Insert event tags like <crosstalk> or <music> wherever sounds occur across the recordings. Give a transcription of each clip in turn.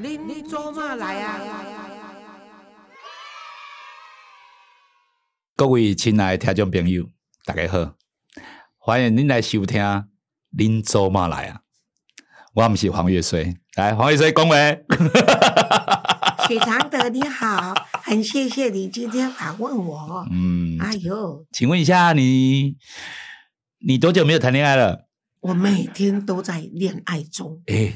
你你做嘛来啊？各位亲爱的听众朋友，大家好，欢迎您来收听《恁做嘛来啊》。我不是黄月水，来黄月水恭维。<laughs> 许常德你好，很谢谢你今天访问我。嗯，哎呦，请问一下你，你多久没有谈恋爱了？我每天都在恋爱中。哎，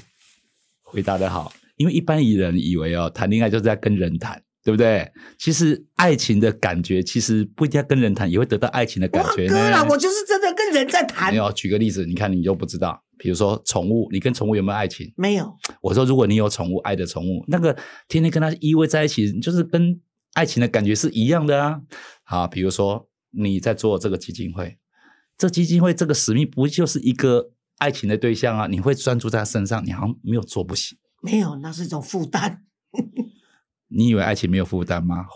回答的好，因为一般人以为哦，谈恋爱就是在跟人谈，对不对？其实爱情的感觉，其实不一定要跟人谈，也会得到爱情的感觉哥啦，我就是真的跟人在谈没。有，举个例子，你看你就不知道，比如说宠物，你跟宠物有没有爱情？没有，我说，如果你有宠物，爱的宠物，那个天天跟它依偎在一起，就是跟爱情的感觉是一样的啊。好，比如说你在做这个基金会，这基金会这个使命不就是一个爱情的对象啊？你会专注在他身上，你好像没有做不行。没有，那是一种负担。你以为爱情没有负担吗？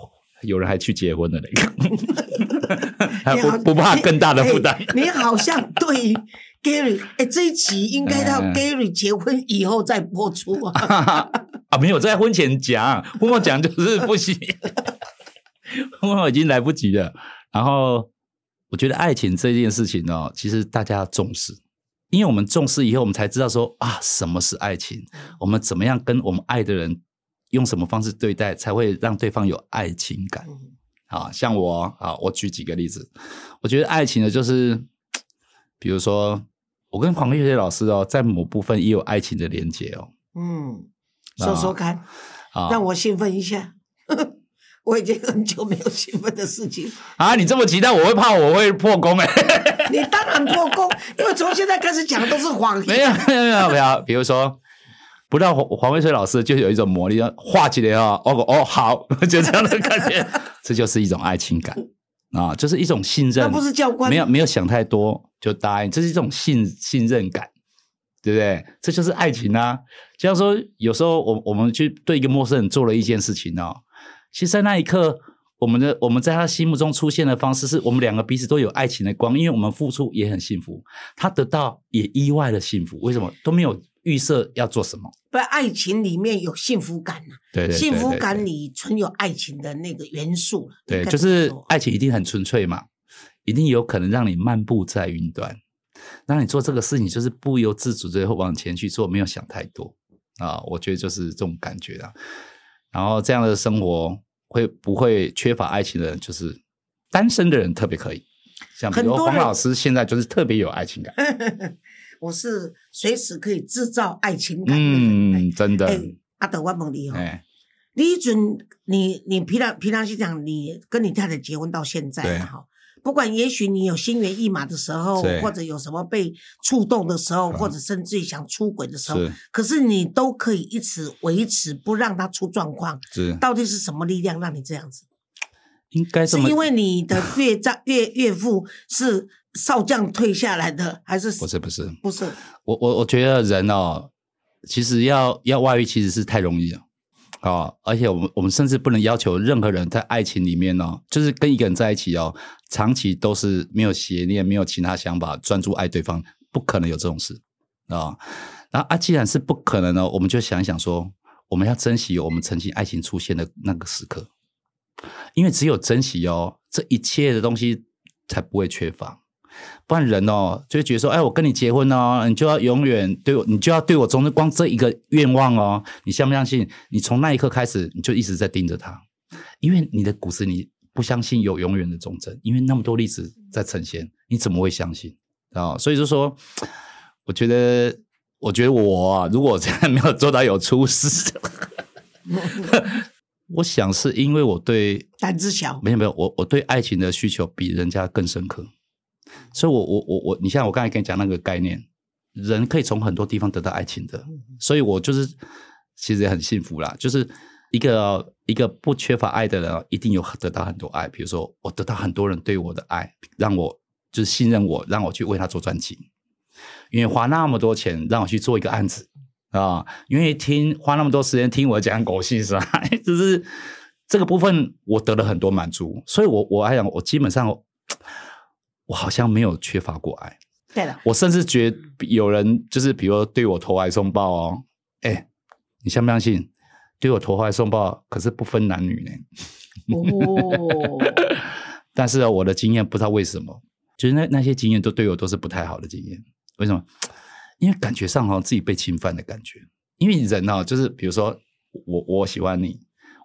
有人还去结婚了嘞，<laughs> 还不不怕更大的负担？哎你好像对于 Gary，哎，这一集应该到哎 Gary 结婚以后再播出啊。<laughs> 啊，没有在婚前讲，婚后讲就是不行，<laughs> 婚后已经来不及了。然后我觉得爱情这件事情哦，其实大家要重视，因为我们重视以后，我们才知道说啊，什么是爱情，我们怎么样跟我们爱的人用什么方式对待，才会让对方有爱情感。嗯啊，像我啊，我举几个例子，我觉得爱情呢，就是比如说我跟黄月雪老师哦，在某部分也有爱情的连接哦。嗯，说说看，啊，让我兴奋一下。我已经很久没有兴奋的事情。啊，你这么期待，我会怕我会破功哎、<laughs> 你当然破功，因为从现在开始讲的都是谎没言。有没有没有没有，比如说，不知道黄黄伟水老师就有一种魔力，画起来哦，哦哦好，就这样的感觉，<laughs> 这就是一种爱情感啊，就是一种信任。那不是教官没有没有想太多就答应，这是一种信信任感，对不对？这就是爱情啊。就像说，有时候我我们去对一个陌生人做了一件事情哦，其实，在那一刻，我们的我们在他心目中出现的方式，是我们两个彼此都有爱情的光，因为我们付出也很幸福，他得到也意外的幸福。为什么都没有预设要做什么？不，爱情里面有幸福感呐、对对对幸福感里存有爱情的那个元素了。对，就是说爱情一定很纯粹嘛，一定有可能让你漫步在云端，让你做这个事情就是不由自主的往前去做，没有想太多啊。我觉得就是这种感觉啊。然后这样的生活会不会缺乏爱情的人，就是单身的人特别可以。像比如很多黄老师现在就是特别有爱情感，<laughs> 我是随时可以制造爱情感的人。嗯，真的，哎，阿德万蒙利哈，哎，你一准你你平常平常是讲，你跟你太太结婚到现在哈，不管也许你有心猿意马的时候，或者有什么被触动的时候，嗯或者甚至于想出轨的时候，可是你都可以一直维持，不让他出状况。是到底是什么力量让你这样子？应该是因为你的岳丈岳岳父是少将退下来的，还是不是不是，不是？我我我觉得人哦，其实要要外遇其实是太容易了哦，而且我们我们甚至不能要求任何人在爱情里面哦，就是跟一个人在一起哦，长期都是没有邪念、没有其他想法，专注爱对方，不可能有这种事啊、哦。然后啊，既然是不可能呢，我们就想一想说，我们要珍惜我们曾经爱情出现的那个时刻，因为只有珍惜哦，这一切的东西才不会缺乏。不然人哦，就会觉得说，哎，我跟你结婚哦，你就要永远对我，你就要对我忠贞，光这一个愿望哦，你相不相信？你从那一刻开始，你就一直在盯着他，因为你的骨子里不相信有永远的忠贞，因为那么多例子在呈现，你怎么会相信？啊、所以就说，我觉得，我觉得我啊，如果我真的没有做到有出师，<laughs> 我想是因为我对胆子小，没有没有，我我对爱情的需求比人家更深刻，所以我我我我，你像我刚才跟你讲那个概念，人可以从很多地方得到爱情的，所以我就是其实也很幸福啦，就是一个一个不缺乏爱的人，一定有得到很多爱。比如说，我得到很多人对我的爱，让我就是信任我，让我去为他做专辑，因为花那么多钱让我去做一个案子啊，因为听花那么多时间听我讲狗屁是吧？<laughs> 就是这个部分我得了很多满足，所以我我来讲，我基本上我好像没有缺乏过爱。对了，我甚至觉得有人就是比如说对我投怀送抱哦，哎，你相不相信？对我投怀送抱，可是不分男女呢。哦，<laughs> 但是我的经验不知道为什么，就是那那些经验都对我都是不太好的经验。为什么？因为感觉上好像自己被侵犯的感觉。因为人哦，就是比如说我我喜欢你，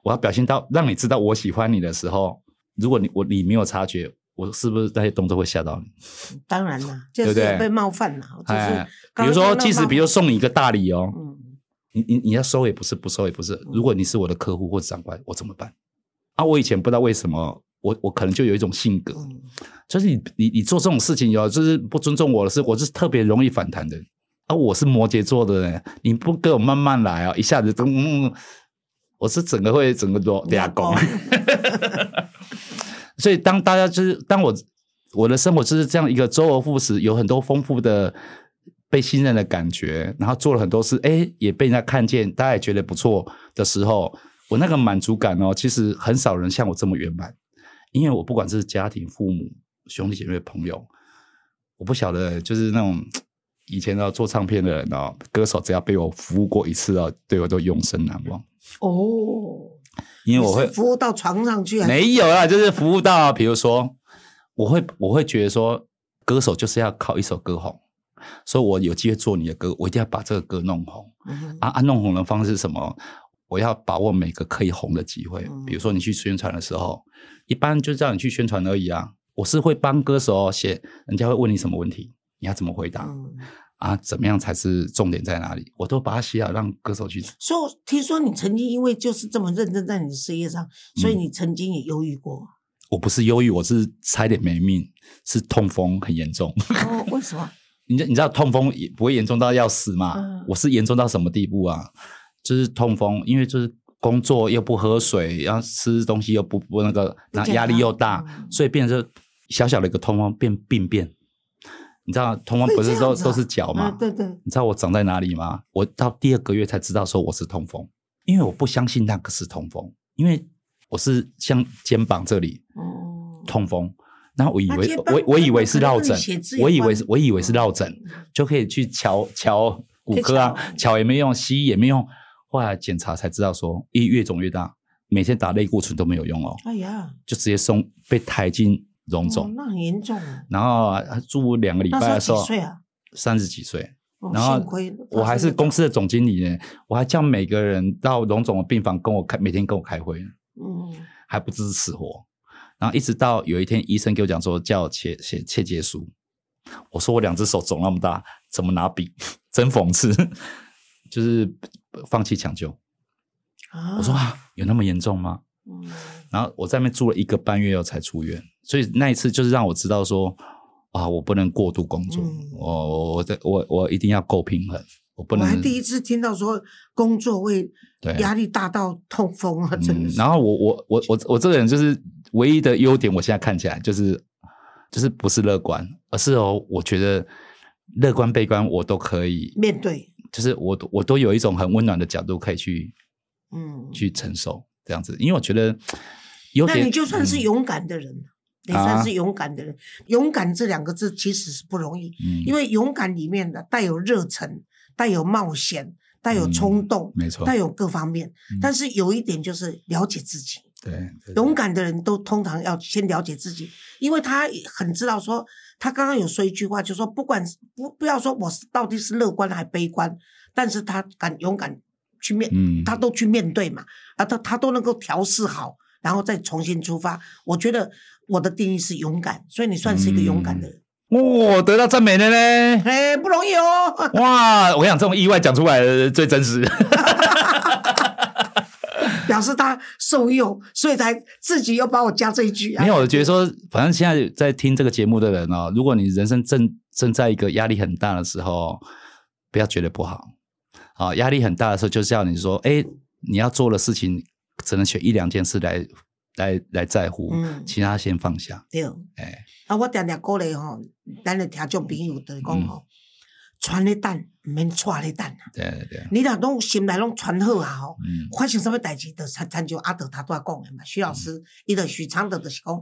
我要表现到让你知道我喜欢你的时候，如果你我你没有察觉，我是不是那些动作会吓到你？<laughs> 当然了，就是被冒犯了，就是哎，比如说，即使比如送你一个大礼哦，嗯，你你你要收也不是，不收也不是。如果你是我的客户或者长官，我怎么办？啊，我以前不知道为什么，我我可能就有一种性格，嗯就是你你你做这种事情有就是不尊重我的事，我是特别容易反弹的。啊，我是摩羯座的人，你不跟我慢慢来啊，一下子嗯，我是整个会整个都俩拱。<laughs> 所以当大家就是当我我的生活就是这样一个周而复始，有很多丰富的被信任的感觉，然后做了很多事，哎，也被人家看见，大家也觉得不错的时候，我那个满足感哦，其实很少人像我这么圆满，因为我不管是家庭、父母、兄弟姐妹、朋友，我不晓得就是那种。以前呢，做唱片的人哦，歌手只要被我服务过一次哦，对我都永生难忘。哦，因为我会服务到床上去，没有啊，就是服务到，比如说，我会我会觉得说，歌手就是要靠一首歌红，所以我有机会做你的歌，我一定要把这个歌弄红。嗯啊啊，弄红的方式是什么？我要把握每个可以红的机会。嗯比如说你去宣传的时候，一般就叫你去宣传而已啊。我是会帮歌手写，人家会问你什么问题，你要怎么回答、嗯，啊？怎么样才是重点在哪里？我都把它写好，让歌手去。所以我听说你曾经因为就是这么认真在你的事业上，所嗯以你曾经也忧郁过。我不是忧郁，我是差一点没命，是痛风很严重。哦，<laughs> 为什么？<laughs> 你知你知道痛风也不会严重到要死嘛？嗯我是严重到什么地步啊？就是痛风，因为就是工作又不喝水，然后吃东西又不不那个，然后压力又大，嗯所以变成小小的一个痛风变病变。你知道痛风不是都都是脚吗？啊对对，你知道我长在哪里吗？我到第二个月才知道说我是痛风，因为我不相信那个是痛风，因为我是像肩膀这里哦，痛风，然后我以为我我以为是落枕我以为是我以为是落枕嗯，就可以去瞧瞧骨科啊瞧也没用，西医也没用，后来检查才知道说，一越肿越大，每天打类固醇都没有用哦，哎呀，就直接送被抬进荣哦总，那很严重啊。然后啊住两个礼拜的时候几岁啊？三十几岁。哦然后我还是公司，司的总经理呢，我还叫每个人到荣总的病房跟我开，每天跟我开会，嗯，还不知死活。然后一直到有一天，医生给我讲说，叫我写写切结书。我说我两只手肿那么大，怎么拿笔？<laughs> 真讽刺，<laughs> 就是放弃抢救。啊我说啊，有那么严重吗？嗯。然后我在那边住了一个半月后才出院，所以那一次就是让我知道说啊，我不能过度工作，嗯我我在我我一定要够平衡，我不能我能还第一次听到说工作会对压力大到痛风啊，真的然后我我我我我这个人就是唯一的优点，我现在看起来就是就是不是乐观，而是哦，我觉得乐观悲观我都可以，面对，就是我我都有一种很温暖的角度可以去嗯，去承受这样子，因为我觉得 <laughs> 有那你就算是嗯勇敢的人，你啊算是勇敢的人。勇敢这两个字其实是不容易，嗯因为勇敢里面的带有热忱，带有冒险，带有冲动，没错，带有各方面嗯。但是有一点就是了解自己。对对勇敢的人都通常要先了解自己，因为他很知道说，他刚刚有说一句话，就说不管不不要说我是到底是乐观还悲观，但是他敢勇敢去面，嗯他都去面对嘛，啊，他他都能够调试好，然后再重新出发。我觉得我的定义是勇敢，所以你算是一个勇敢的人，哦，得到赞美了呢。哎、不容易哦。哇！我想这种意外讲出来的最真实。<laughs> 表示他受用，所以才自己又把我加这一句啊。没有，我觉得说，反正现在在听这个节目的人哦，如果你人生正正在一个压力很大的时候，不要觉得不好。啊，压力很大的时候，就是要你说，哎，你要做的事情，只能选一两件事来来来在乎，嗯其他先放下。对，哎，啊，我常常鼓励吼，咱的听众朋友就是讲嗯吼，传咧等，毋免带咧等啊。对对对，你若拢心内拢传好啊吼，嗯发生什么代志，就参参照阿德他都仔讲的嘛。徐老师，伊就许昌德就是讲，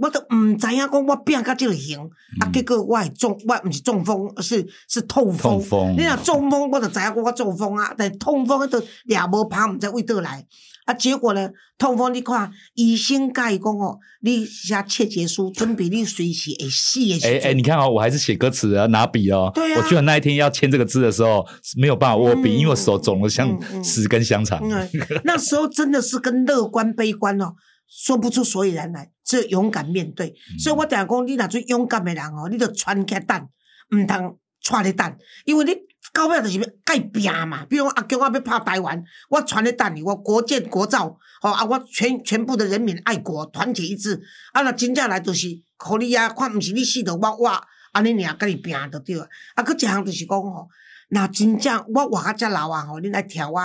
我都毋知影讲我病到即个型，啊，嗯结果我系中，我毋是中风，是是痛风。痛风你若中风，我就知影讲我中风啊，但是痛风迄都掠无怕，毋知为倒来。啊，结果呢，痛风你看，医生甲伊讲哦，你写切结书，准备你随时会死的时哎哎，阵。你看哦，我还是写歌词啊，拿笔哦。对啊我居然那一天要签这个字的时候，没有办法握笔，嗯因为我手肿的像十根香肠。嗯，那时候真的是跟乐观悲观哦，说不出所以然来，只有勇敢面对。嗯所以我常讲，你若做勇敢的人哦，你就穿起来等，毋通带咧等，因为你到尾就是要该拼嘛。比如讲阿叫我要拍台湾，我传咧等你，我国建国造，吼、啊，我全全部的人民爱国，团结一致。啊，若真正来就是，互你啊，看毋是你死着我我，安尼尔甲你拼就对了。啊，佮一项就是讲吼，若真正我活到遮老啊吼，恁来听我。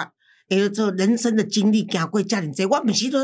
诶，做人生的经历行过遮尔济，我毋是都，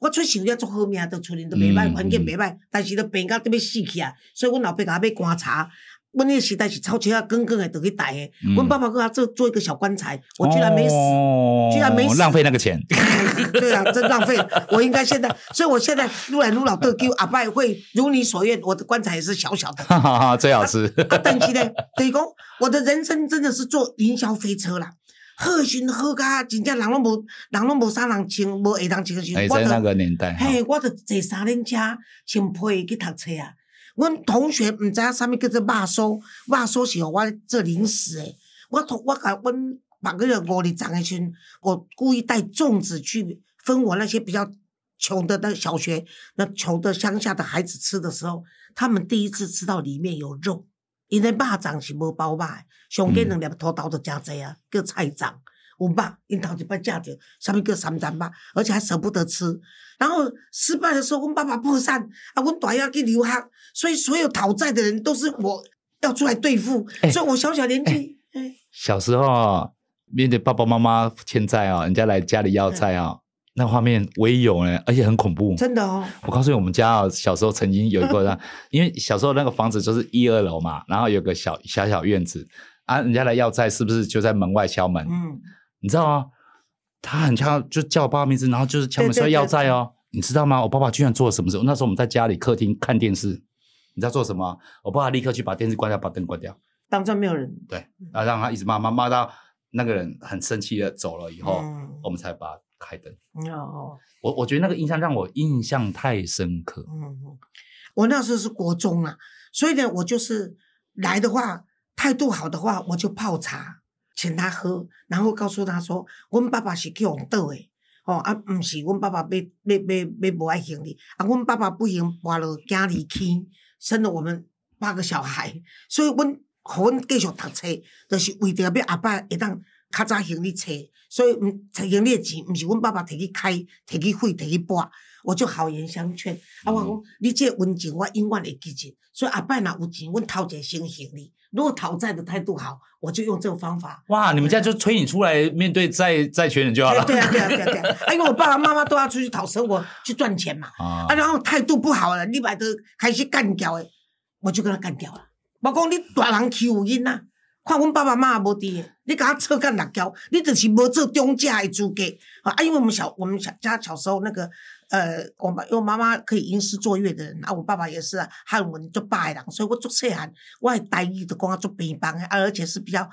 我出想了足好命，都厝人都袂歹，嗯环境袂歹，但是都病到都要死去啊！所以阮老爸甲我要观察，阮那个时代是草车啊，滚滚的都去抬的。嗯阮爸爸给他做做一个小棺材，我居然没死。哦居然没死浪费那个钱。<laughs> 对啊，真浪费。我应该现在，所以我现在撸来撸老，都叫阿伯会如你所愿，我的棺材也是小小的。哈哈哈，最好吃。啊，但是呢，等于讲我的人生真的是坐云霄飞车啦。好运好甲真正人拢无，人拢无啥人穿，无下当穿的时候，哎，我就在那个年代，嘿，我就坐三轮车，穿被去读册啊。阮同学毋知影啥物叫做肉酥，肉酥是互我做零食诶。我同我甲阮别个五二长诶时阵，我故意带粽子去分我那些比较穷的那小学、那穷的乡下的孩子吃的时候，他们第一次吃到里面有肉，因为肉粽是无包肉诶，上计两粒土豆就诚济啊，叫菜长。有肉，因头一摆食着，啥物叫三层肉，而且还舍不得吃。然后失败的时候，阮爸爸破产，啊，阮大要去留学，所以所有讨债的人都是我要出来对付。哎所以我小小年纪，哎，小时候啊，面对爸爸妈妈欠债啊，人家来家里要债啊，那画面我也有呢，而且很恐怖。真的哦，我告诉你，我们家啊，小时候曾经有一个，<laughs> 因为小时候那个房子就是一二楼嘛，然后有个小小小院子啊，人家来要债，是不是就在门外敲门？嗯，你知道吗？他很敲，就叫我爸爸名字，然后就是敲门说要债哦。你知道吗？我爸爸居然做了什么事？那时候我们在家里客厅看电视，你知道做什么？我爸爸立刻去把电视关掉，把灯关掉，当真没有人。对，然后让他一直骂骂骂到那个人很生气的走了以后，嗯我们才把它开灯。哦，我我觉得那个印象让我印象太深刻。嗯，嗯我那时候是国中啊，所以呢，我就是来的话，态度好的话，我就泡茶请他喝，然后告诉他说，阮爸爸是去红岛的。哦，啊，毋是，阮爸爸要要要要无爱行李，啊，阮爸爸不行，跋落囝离去，生了我们八个小孩，所以阮互阮继续读册，就是为着要阿爸会当较早行李册，所以毋行李的钱，毋是阮爸爸摕去开，摕去费，摕去拨，我就好言相劝。啊，我讲你这个温情，我永远会记住。所以阿伯若有钱，阮讨一个先行李。如果讨债的态度好，我就用这个方法。哇，你们家就催你出来面对债债权人就好了。对啊，对啊，对啊，对啊！啊因为我爸爸妈妈都要出去讨生活，去赚钱嘛。啊啊，然后态度不好了，你把他开始干掉的，我就跟他干掉了。我讲你大人欺负囡仔，看阮爸爸妈妈无伫的，你甲他扯干辣椒，你就是无做中介的资格啊！因为我们小我们小家小时候那个呃，我妈因为我妈妈可以吟诗作乐的人啊，我爸爸也是、啊、汉文足歹的人，所以我做细汉，我的台语的讲啊做平凡的，啊，而且是比较。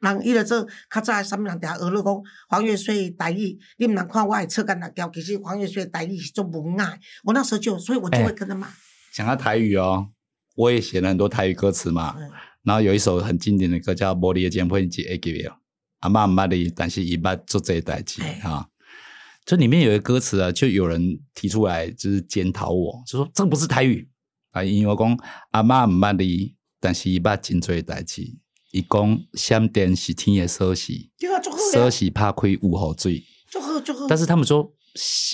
人伊就做较早的啥物人定学了讲黄月水的台语，你毋通看我会扯干辣椒，其实黄月水的台语是做文雅的。我那时候就，所以我就会跟他骂。讲到台语哦，我也写了很多台语歌词嘛。嗯然后有一首很经典的歌叫《玻璃的剑会记 A 给我》，阿妈唔捌你，但是伊捌做这代志哎哈。这里面有一个歌词啊，就有人提出来，就是检讨我，就说这个不是台语啊，因为我讲阿妈唔捌你，但是伊捌真做代志。伊讲闪电是天的锁匙，对啊，足好锁了，匙拍开有雨水。足好足好。但是他们说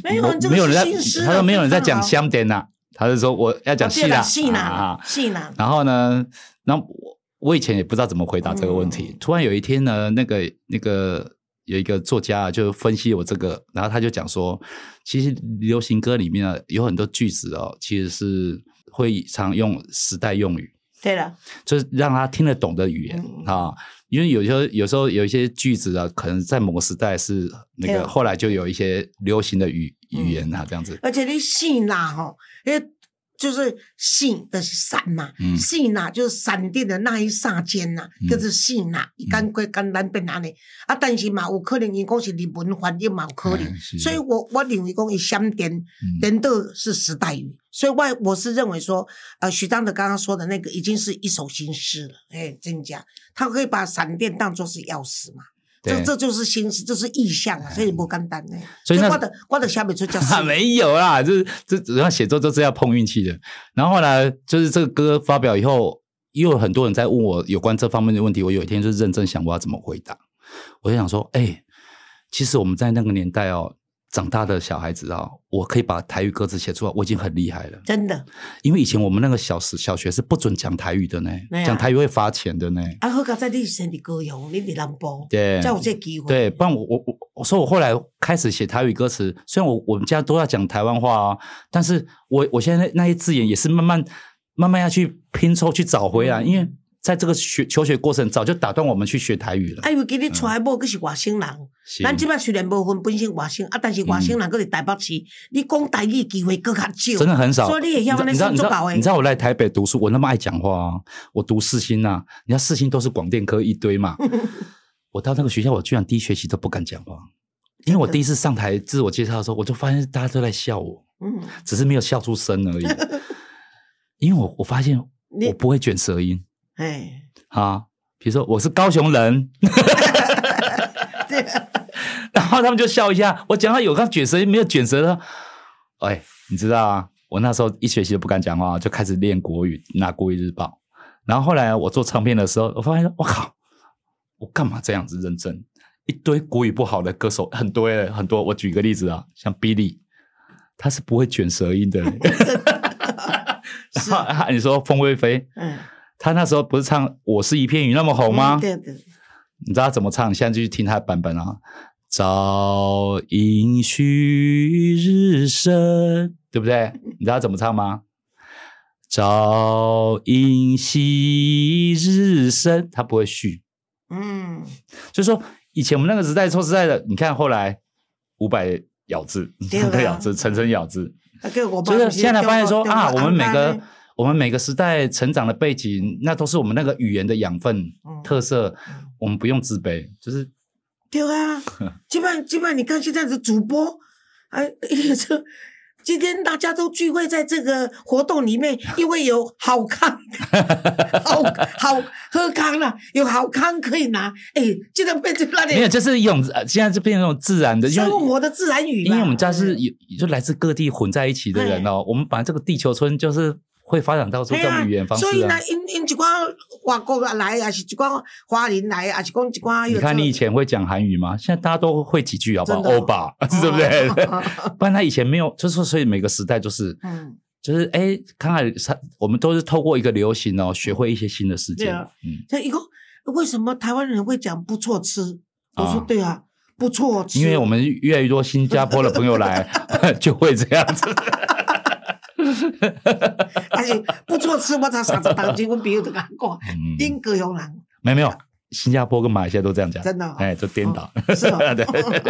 没有没有人在他说没有人在讲香点呐，他就说我要讲戏啦，戏啦啊，戏啦，然后呢，然后我我以前也不知道怎么回答这个问题。嗯突然有一天呢，那个那个有一个作家啊就分析我这个，然后他就讲说，其实流行歌里面啊有很多句子哦，其实是会常用时代用语，对了，就是让他听得懂的语言嗯啊。因为有时候有时候有一些句子啊，可能在某个时代是那个，后来就有一些流行的语嗯语言啊，这样子。而且你信啦吼，因为就是信的是闪嘛，嗯。信呐就是闪电的那一刹间呐，嗯。就是信呐，一干归干咱变哪里啊，但是嘛有可能伊讲是日文翻译嘛有可能。哎，所以我我认为讲伊闪电人都是时代语，所以我我是认为说，呃，许章的刚刚说的那个已经是一首新诗了，哎，真假，他可以把闪电当作是钥匙嘛。这对这就是心思，这是意象啊，所以不简单呢。所以那我的挂的下面就叫诗啊，<laughs> 没有啦，这这主要写作都是要碰运气的。然后后来就是这个歌发表以后，又有很多人在问我有关这方面的问题。我有一天就认真想我要怎么回答，我就想说，哎、其实我们在那个年代哦，长大的小孩子啊、我可以把台语歌词写出来，我已经很厉害了。真的。因为以前我们那个小时小学是不准讲台语的呢，讲台语会罚钱的呢。啊，好佳在你身伫高雄，你伫南部，对才有这个机会。对，不然我我我我说我后来开始写台语歌词，虽然我我们家都要讲台湾话啊，但是我我现在那那些字眼也是慢慢慢慢要去拼凑去找回来，嗯因为在这个学求学过程早就打断我们去学台语了。啊，因为今日娶的某佫是外省人，咱即摆虽然无分本身外省，啊，但是外省人佫是台北市，你讲台语机会佫较少，真的很少，所以你也要你知道你知道你知。道我来台北读书，我那么爱讲话啊，我读四星呐、你看世新都是广电科一堆嘛，<laughs> 我到那个学校，我居然第一学期都不敢讲话，因为我第一次上台自我介绍的时候，我就发现大家都在笑我。嗯，只是没有笑出声而已。<laughs> 因为我我发现我不会卷舌音哎，啊，比如说我是高雄人，<laughs> 对，然后他们就笑一下。我讲到有刚卷舌音没有卷舌的，哎，你知道啊？我那时候一学期都不敢讲话，就开始练国语，拿国语日报。然后后来我做唱片的时候，我发现我靠，我干嘛这样子认真？一堆国语不好的歌手很多耶很多。我举个例子啊，像 Billy，他是不会卷舌音的。<laughs> 是 <laughs> 然后你说凤飞飞，嗯，他那时候不是唱《我是一片云》那么红吗？嗯对对，你知道他怎么唱？你现在就去听他的版本啊。朝阴旭日升，对不对？你知道他怎么唱吗？朝阴夕日升，他不会续。嗯，就是说，以前我们那个时代，说实在的，你看后来五百咬字、对啊三个咬字、层层咬字，就是现在发现说啊，我们每个嗯我们每个时代成长的背景，那都是我们那个语言的养分、嗯特色，我们不用自卑，就是对啊，基本 <laughs> 基本你看现在的主播，哎，这 <laughs> 今天大家都聚会在这个活动里面，因为有好康，<laughs> 好好喝康了，有好康可以拿，哎，这个变成那没有，就是一种呃现在就变成那种自然的，生活的自然语嘛。因为我们家是有就来自各地混在一起的人哦，我们本来这个地球村就是会发展到出这种语言方式啊所以呢。，因因一寡外国来，也是一寡华人来，也是讲一寡。你看你以前会讲韩语吗？现在大家都会几句，好不好？欧巴，<laughs> 对不对？哦不然他以前没有，就是，所以每个时代就是嗯，就是哎，看看他，我们都是透过一个流行哦，学会一些新的事件。对啊嗯，这一个为什么台湾人会讲不错吃？我说啊对啊，不错吃，因为我们越来越多新加坡的朋友来，<laughs> <laughs> 就会这样子。<laughs> 而且不错吃，我才三十当今，<laughs> 我朋友都讲过，嗯，因高雄人。没有没有，新加坡跟马来西亚都这样讲，真的哦哎，就颠倒。是哦 <laughs> 对，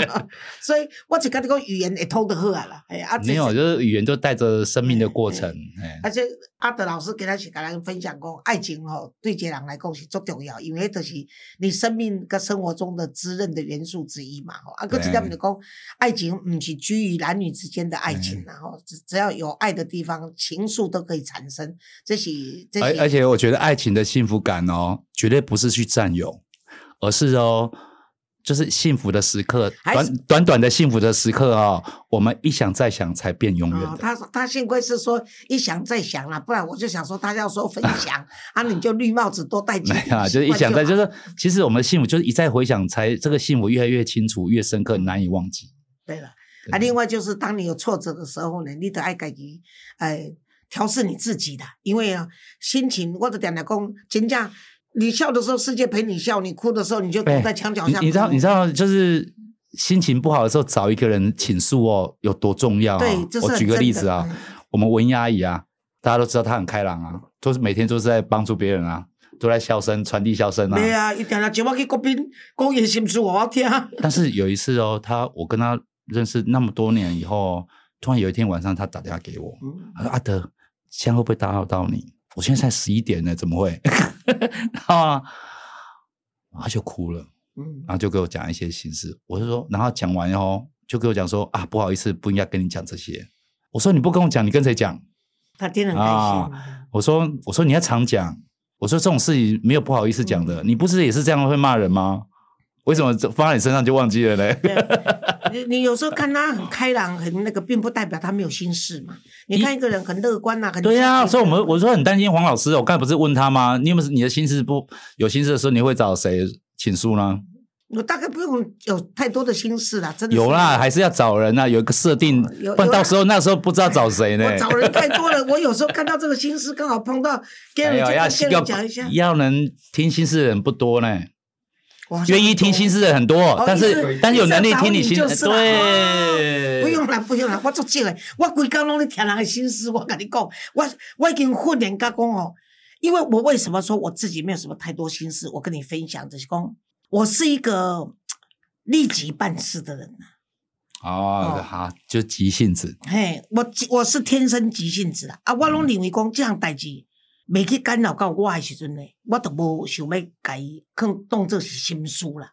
<laughs> 所以我就跟你讲语言会通得好啊啦，哎啊，没有，就是语言就带着生命的过程。哎，而且阿德老师给他去跟咱分享过，爱情吼对一个人来讲是足重要，因为就是你生命跟生活中的滋润的元素之一嘛。吼，啊，个一点就讲，爱情不是居于男女之间的爱情然后只只要有爱的地方，情愫都可以产生。这是这是，而而且我觉得爱情的幸福感哦，绝对不是去占有，而是哦。就是幸福的时刻，短短短的幸福的时刻哦，我们一想再想才变永远哦，他他幸亏是说一想再想啦，不然我就想说他要说分享 <laughs> 啊，你就绿帽子多戴几顶啊，就是一想再，就是其实我们的幸福就是一再回想，才这个幸福越来越清楚、越深刻、难以忘记。对了。啊，另外就是当你有挫折的时候呢，你得爱自己，哎，调试你自己的，因为啊，心情或者点点讲，真正你笑的时候世界陪你笑，你哭的时候你就躲在墙角下哭。你你知道你知道就是心情不好的时候找一个人倾诉哦，有多重要、啊？对我举个例子啊嗯，我们文英阿姨啊，大家都知道她很开朗啊，都是每天都是在帮助别人啊，都在笑声传递笑声啊。对啊，一定要叫我去国宾讲伊心事，我要听。但是有一次哦，她我跟她认识那么多年以后，突然有一天晚上，她打电话给我，嗯他说：“阿德，现在会不会打扰到你？我现在才十一点呢，怎么会？” <laughs> 然后啊，他就哭了，嗯然后就给我讲一些心事。我就说，然后讲完以后，就给我讲说：“啊，不好意思，不应该跟你讲这些。”我说：“你不跟我讲，你跟谁讲他听得很开啊心。？”我说：“我说你要常讲。我说这种事情没有不好意思讲的，你不是也是这样会骂人吗？为什么放在你身上就忘记了呢？”你你有时候看他很开朗，很那个，并不代表他没有心事嘛。你看一个人很乐观呐、很对呀、啊所以我们我说很担心黄老师哦。我刚才不是问他吗？你有没有你的心事不有心事的时候，你会找谁倾诉呢？我大概不用有太多的心事啦，真的有啦，还是要找人啊，有一个设定，不然到时候那时候不知道找谁呢。我找人太多了，我有时候看到这个心事，刚好碰到，跟人哎呦，要就跟要人讲一下，要能听心事的人不多呢，愿意听心事的很多，但是但是有能力听你心意思要找你就是啦对，不用啦，不用啦，我足少的，我规工拢咧听人的心事。我跟你讲，我我已经训练甲讲哦，因为我为什么说我自己没有什么太多心事，我跟你分享，就是讲我是一个立即办事的人呐。哦，好，就急性子，嘿，我我是天生急性子啦，啊，我拢认为讲这样代志未去干扰到我的时阵呢，我都无想要甲伊看当做是心事啦。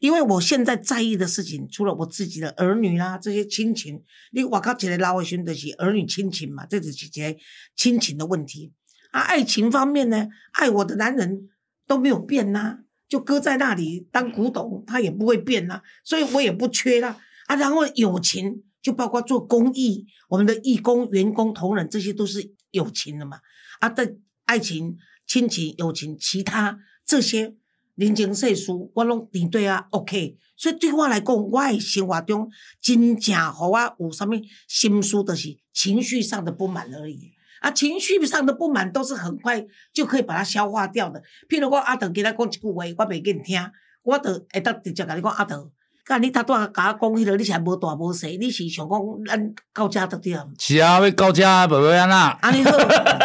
因为我现在在意的事情，除了我自己的儿女啦，这些亲情，你我靠一个老的时阵就是儿女亲情嘛，这是一个亲情的问题。啊，爱情方面呢，爱我的男人都没有变呐、就搁在那里当古董，他也不会变呐、所以我也不缺啦。啊，然后友情就包括做公益，我们的义工、员工、同仁，这些都是友情的嘛。啊，在爱情、亲情、友情，其他这些人情世事，我拢面对啊 OK。所以对我来讲，我的生活中真正和我有啥物心事，就是情绪上的不满而已。啊，情绪上的不满都是很快就可以把它消化掉的。譬如我阿德给他讲一句话，我袂给你听，我就会当直接甲你讲阿德。干你头拄仔甲我讲迄落，你是无大无细，你是想讲咱到遮得对啊？是啊，要到家不要安那，安尼好，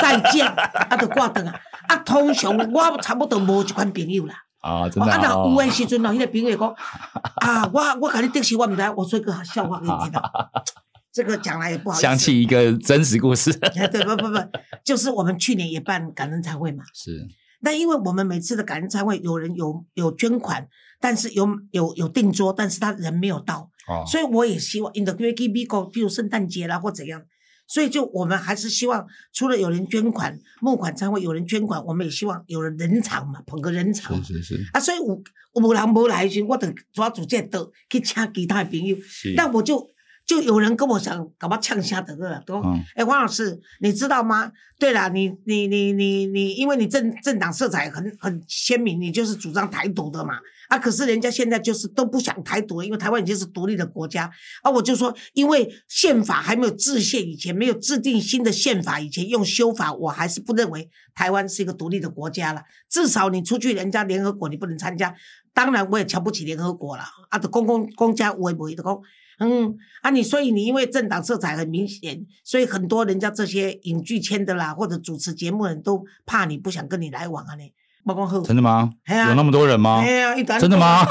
再见，啊，就挂断啊。啊，通常我差不多无一款朋友啦。<laughs> 啊，真哦，啊，的啊若有诶时阵哦，迄个朋友讲 <laughs> 啊，我我甲你得失，我毋知，我说一个笑话给你听啊。<laughs> 这个讲来也不好。想起一个真实故事，哎，对，不不不，就是我们去年也办感恩餐会嘛。是那因为我们每次的感恩餐会，有人有有捐款，但是有有有订桌，但是他人没有到，哦，所以我也希望 in the great b i g o 比如圣诞节啦或怎样，所以就我们还是希望，除了有人捐款募款餐会有人捐款，我们也希望有人人场嘛，捧个人场是是是啊，所以有有人无来的时候，我就抓主这个刀去请其他的朋友，是，那我就就有人跟我讲搞我呛下得了，都嗯哎，王老师，你知道吗？对了，你你你你你，因为你政政党色彩很很鲜明，你就是主张台独的嘛。啊，可是人家现在就是都不想台独，因为台湾已经是独立的国家。啊，我就说，因为宪法还没有制宪以前，没有制定新的宪法以前，用修法，我还是不认为台湾是一个独立的国家了。至少你出去人家联合国，你不能参加。当然，我也瞧不起联合国了。啊，的公共公家为不的讲。嗯，啊你，所以你因为政党色彩很明显，所以很多人家这些影剧圈的啦，或者主持节目的人都怕你，不想跟你来往啊你。包括好，真的吗？哎呀有那么多人吗哎？呀，一团真的吗？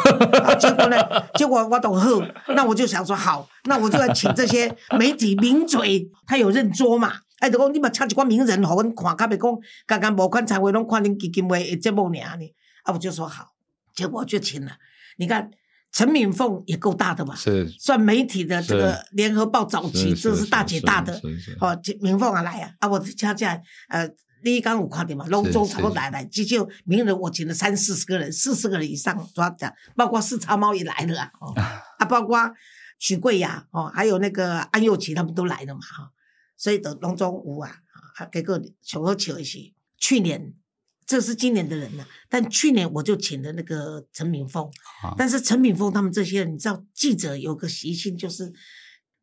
啊结果呢？结果我懂后，那我就想说好，那我就要请这些媒体名嘴，他有认桌嘛？哎，就讲你嘛请一寡名人，互阮看，较袂讲刚刚无款才会拢看恁基金会的节目尔呢。啊，我就说好，结果我就请了。你看陈敏凤也够大的嘛，是。算媒体的这个联合报早期，这是大姐大的。哦，这明凤啊来啊，啊我恰恰呃，你刚有看到嘛？龙中是差不多来来，这就名人我请了三四十个人，四十个人以上抓讲，包括四叉猫也来了啊，哦、<laughs> 啊，包括许贵雅哦，还有那个安又琪他们都来了嘛哈、所以的龙中舞啊，啊，结果求和求一些，去年。这是今年的人了，但去年我就请了那个陈敏峰，啊但是陈敏峰他们这些人，你知道记者有个习性就是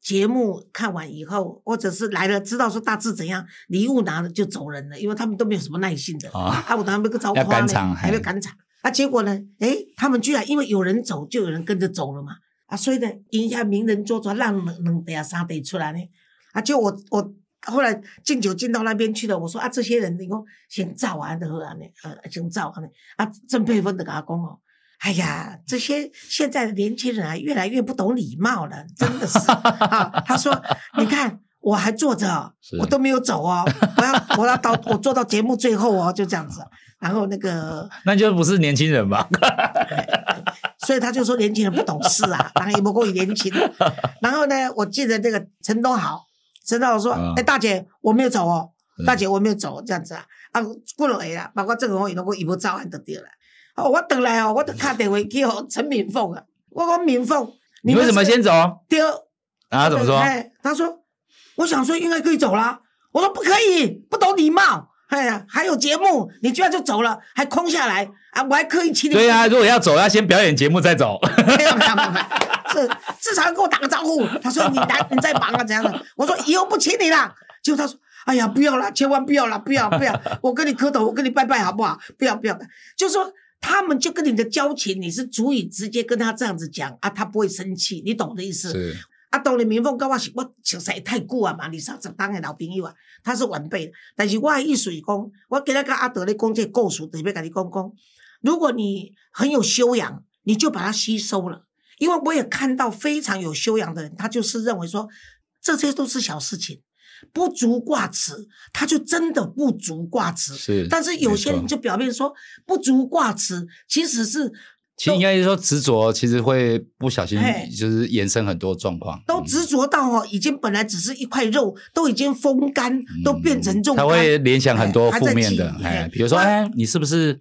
节目看完以后，或者是来了知道说大致怎样，礼物拿了就走人了，因为他们都没有什么耐心的。啊啊，我当然没个招要夸呢，还没赶场。啊，结果呢，哎，他们居然因为有人走，就有人跟着走了嘛。啊，所以呢，赢下名人桌桌，让两两地啊三地出来呢。啊，就我我后来敬酒敬到那边去了，我说啊，这些人你讲先造完的喝啊呢，呃，先造啊呢。啊，郑佩芬的跟他讲哦。哎呀，这些现在的年轻人啊，越来越不懂礼貌了，真的是 <laughs> 啊。他说：“你看，我还坐着我都没有走哦，我要我要到我做到节目最后哦，就这样子。然后那个，<laughs> 那就不是年轻人吧？<laughs> 所以他就说年轻人不懂事啊，然后也不够年轻。然后呢，我记得那个陈东豪，陈东豪说：‘嗯哎，大姐，我没有走哦，嗯大姐我没有走，这样子啊。’啊，过了下啦，包括郑红宇，如果伊无照案就对了。哦，我等来哦，我就打电话去给陈敏凤啊，我讲敏凤，你为什么先走？对？然后他怎么说？哎，他说，我想说应该可以走啦。我说不可以，不懂礼貌。哎呀，还有节目，你居然就走了，还空下来啊！我还刻意请你。对啊，如果要走，要先表演节目再走。没有没有没有没有，这至少要跟我打个招呼。他说你来你在忙啊怎样的？<laughs> 我说以后不请你了。结果他说，哎呀不要了，千万不要了，不要不要，我跟你磕头，我跟你拜拜好不好？不要不要，就说。他们就跟你的交情，你是足以直接跟他这样子讲啊，他不会生气，你懂我的意思？是啊，当然明凤跟我是我熟识太久啊嘛，二三十当的老朋友啊，他是晚辈。但是我的意思是讲，我今日跟阿德咧讲这个故事，特别跟你讲讲，如果你很有修养，你就把它吸收了。因为我也看到非常有修养的人，他就是认为说这些都是小事情，不足挂齿，他就真的不足挂齿。是但是有些人就表面说不足挂齿，其实是其实应该是说执着，其实会不小心就是延伸很多状况，都执着到哦，已经本来只是一块肉，都已经风干，都变成肉干。他嗯会联想很多哎负面的哎比如说，哎，你是不是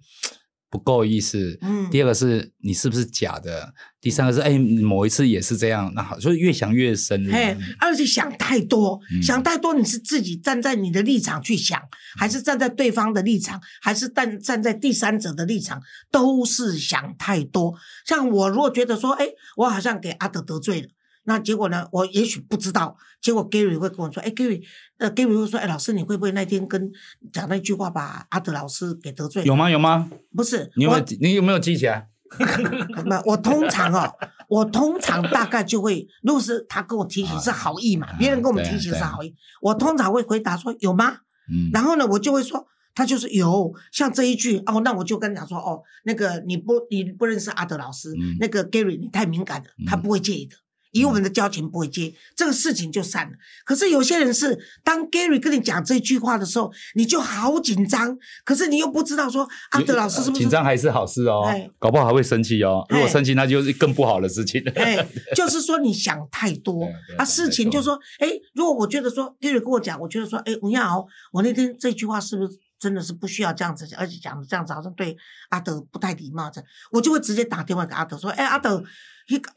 不够意思？嗯第二个是你是不是假的？第三个是，哎，某一次也是这样，那好，就是越想越深入。嘿，而且想太多，嗯想太多，你是自己站在你的立场去想，还是站在对方的立场，还是站站在第三者的立场，都是想太多。像我如果觉得说，哎，我好像给阿德得罪了。那结果呢？我也许不知道。结果 Gary 会跟我说：“哎，Gary，呃，Gary 会说，哎，老师，你会不会那天跟讲那句话把阿德老师给得罪？有吗？有吗？不是，你有没有？你有没有记起来？<laughs> 没，我通常哦，我通常大概就会，如果是他跟我提醒是好意嘛，啊别人跟我们提醒是好意，我通常会回答说有吗？嗯，然后呢，我就会说他就是有，像这一句哦，那我就跟他讲说哦，那个你不你不认识阿德老师，嗯那个 Gary 你太敏感了，他不会介意的。以我们的交情不会接，这个事情就散了。可是有些人是，当 Gary 跟你讲这句话的时候，你就好紧张，可是你又不知道说阿德老师是不是紧张还是好事哦哎？搞不好还会生气哦。哎如果生气，那就是更不好的事情。哎，<laughs> 就是说你想太多啊，事情就说，哎，如果我觉得说 Gary 跟我讲，我觉得说，哎，吴亚豪，我那天这句话是不是真的是不需要这样子讲，而且讲的这样子好像对阿德不太礼貌，这样我就会直接打电话给阿德说，哎，阿德，一个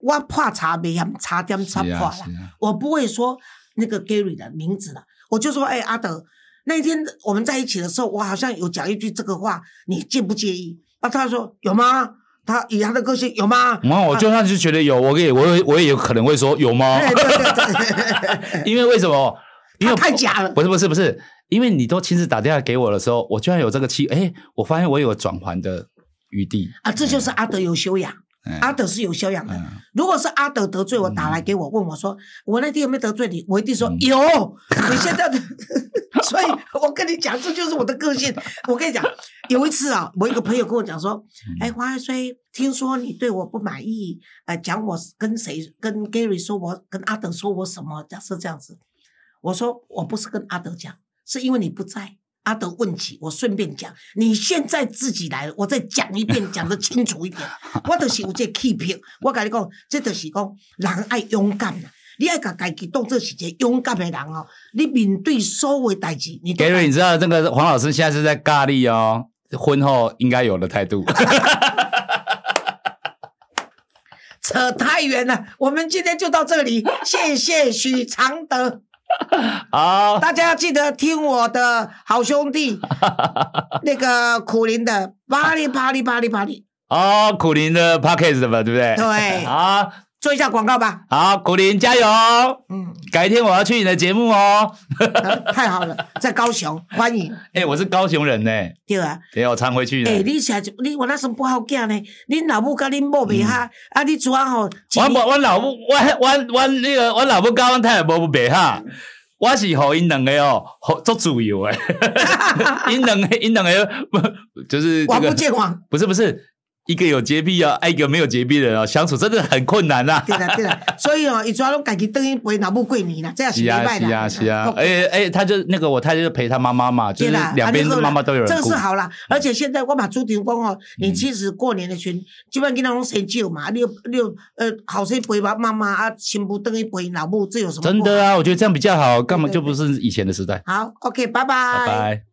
我怕茶没嫌茶点差是啊破啦，我不会说那个 Gary 的名字了，我就说，哎，阿德，那一天我们在一起的时候，我好像有讲一句这个话，你介不介意？啊，他说有吗？他以他的个性有吗？然后我就算是觉得有，我也我也我也有可能会说有吗？<laughs> 对对对对，因为为什么？因为太假了不是不是不是，因为你都亲自打电话给我的时候，我居然有这个气，哎，我发现我有转还的余地。啊，这就是阿德有修养。嗯阿德是有修养的。嗯如果是阿德得罪我，打来给我问我说，我那天有没有得罪你？我一定说嗯有。<laughs> 你现在的，<laughs> 所以我跟你讲，这就是我的个性。我跟你讲，有一次啊，我一个朋友跟我讲说，嗯哎，黄爱衰，听说你对我不满意，呃，讲我跟谁跟 Gary 说我跟阿德说我什么，假设这样子，我说我不是跟阿德讲，是因为你不在。阿德问起，我顺便讲，你现在自己来了，我再讲一遍，讲得清楚一点。<laughs> 我就是有这个气魄，我跟你讲，这就是讲人爱勇敢啊！你爱把家己当做是一个勇敢的人哦。你面对所有的代志，你都 Gary，你知道这个黄老师现在是在咖喱哦，婚后应该有的态度。<laughs> 扯太远了。我们今天就到这里，谢谢许常德。<laughs> 好，大家要记得听我的好兄弟 <laughs> 那个苦林的巴黎巴黎巴黎巴黎。哦，苦林的 Podcast 的吧，对不对？对 <laughs> 好，做一下广告吧。好，古林加油！嗯，改天我要去你的节目哦。<laughs> 太好了，在高雄欢迎。哎、我是高雄人呢，对啊，对，我常回去的。诶、你现在你我那时候不好讲呢，你老母甲恁某袂哈，啊，你主要吼，我我我老母，我我我那个我老母甲阮太太无白哈，我是互因两个哦，互做自由诶，<laughs> <laughs> 因两个因两个不就是这王不个见王。不是不是一个有洁癖啊，啊一个没有洁癖的人啊，相处真的很困难啊。对啦对啦，<laughs> 所以哦，伊主要拢家己等于陪老母过年啦，这样是是啊袂歹啦。是啊是啊，哦哎哎，他就那个我太太就陪他妈妈嘛，就是两边啊你好啦妈妈都有人顾这个是。好啦。而且现在我把朱婷讲哦，你嗯其实过年的群，基本上囡仔拢生少嘛，你有你有呃好生陪爸妈妈啊，全部等于陪老母，这有什么？真的。啊，我觉得这样比较好，根本对对就不是以前的时代。好，OK，拜拜拜拜。